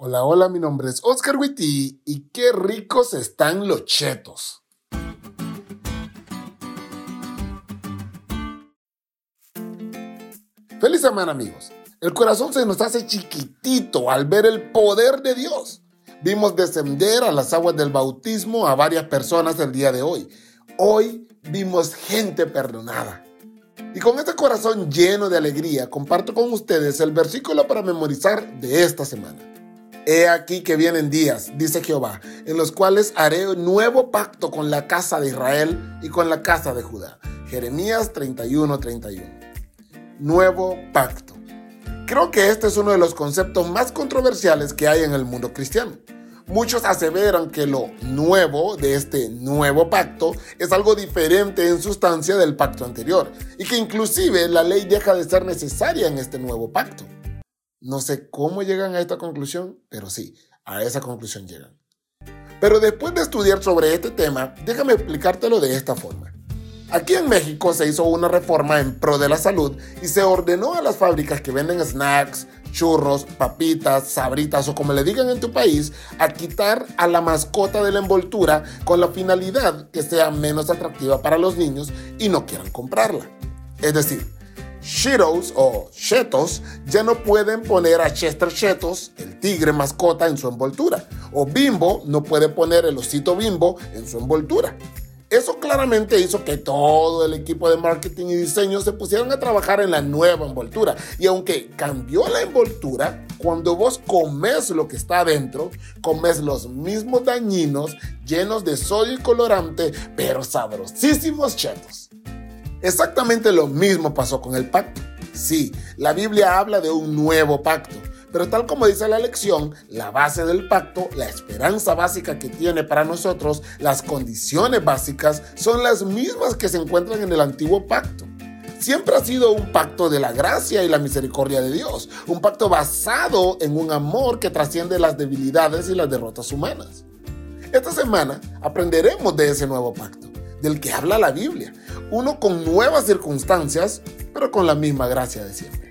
Hola, hola, mi nombre es Oscar Witty y qué ricos están los chetos. Feliz semana amigos. El corazón se nos hace chiquitito al ver el poder de Dios. Vimos descender a las aguas del bautismo a varias personas el día de hoy. Hoy vimos gente perdonada. Y con este corazón lleno de alegría comparto con ustedes el versículo para memorizar de esta semana. He aquí que vienen días, dice Jehová, en los cuales haré un nuevo pacto con la casa de Israel y con la casa de Judá. Jeremías 31:31. 31. Nuevo pacto. Creo que este es uno de los conceptos más controversiales que hay en el mundo cristiano. Muchos aseveran que lo nuevo de este nuevo pacto es algo diferente en sustancia del pacto anterior y que inclusive la ley deja de ser necesaria en este nuevo pacto. No sé cómo llegan a esta conclusión, pero sí, a esa conclusión llegan. Pero después de estudiar sobre este tema, déjame explicártelo de esta forma. Aquí en México se hizo una reforma en pro de la salud y se ordenó a las fábricas que venden snacks, churros, papitas, sabritas o como le digan en tu país, a quitar a la mascota de la envoltura con la finalidad que sea menos atractiva para los niños y no quieran comprarla. Es decir, Cheetos o Chetos ya no pueden poner a Chester Chetos, el tigre mascota, en su envoltura. O Bimbo no puede poner el osito Bimbo en su envoltura. Eso claramente hizo que todo el equipo de marketing y diseño se pusieran a trabajar en la nueva envoltura. Y aunque cambió la envoltura, cuando vos comes lo que está adentro, comes los mismos dañinos llenos de sodio y colorante, pero sabrosísimos chetos. Exactamente lo mismo pasó con el pacto. Sí, la Biblia habla de un nuevo pacto, pero tal como dice la lección, la base del pacto, la esperanza básica que tiene para nosotros, las condiciones básicas son las mismas que se encuentran en el antiguo pacto. Siempre ha sido un pacto de la gracia y la misericordia de Dios, un pacto basado en un amor que trasciende las debilidades y las derrotas humanas. Esta semana aprenderemos de ese nuevo pacto, del que habla la Biblia, uno con nuevas circunstancias, pero con la misma gracia de siempre.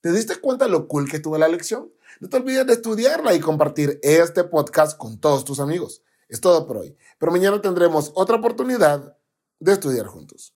¿Te diste cuenta lo cool que tuvo la lección? No te olvides de estudiarla y compartir este podcast con todos tus amigos. Es todo por hoy, pero mañana tendremos otra oportunidad de estudiar juntos.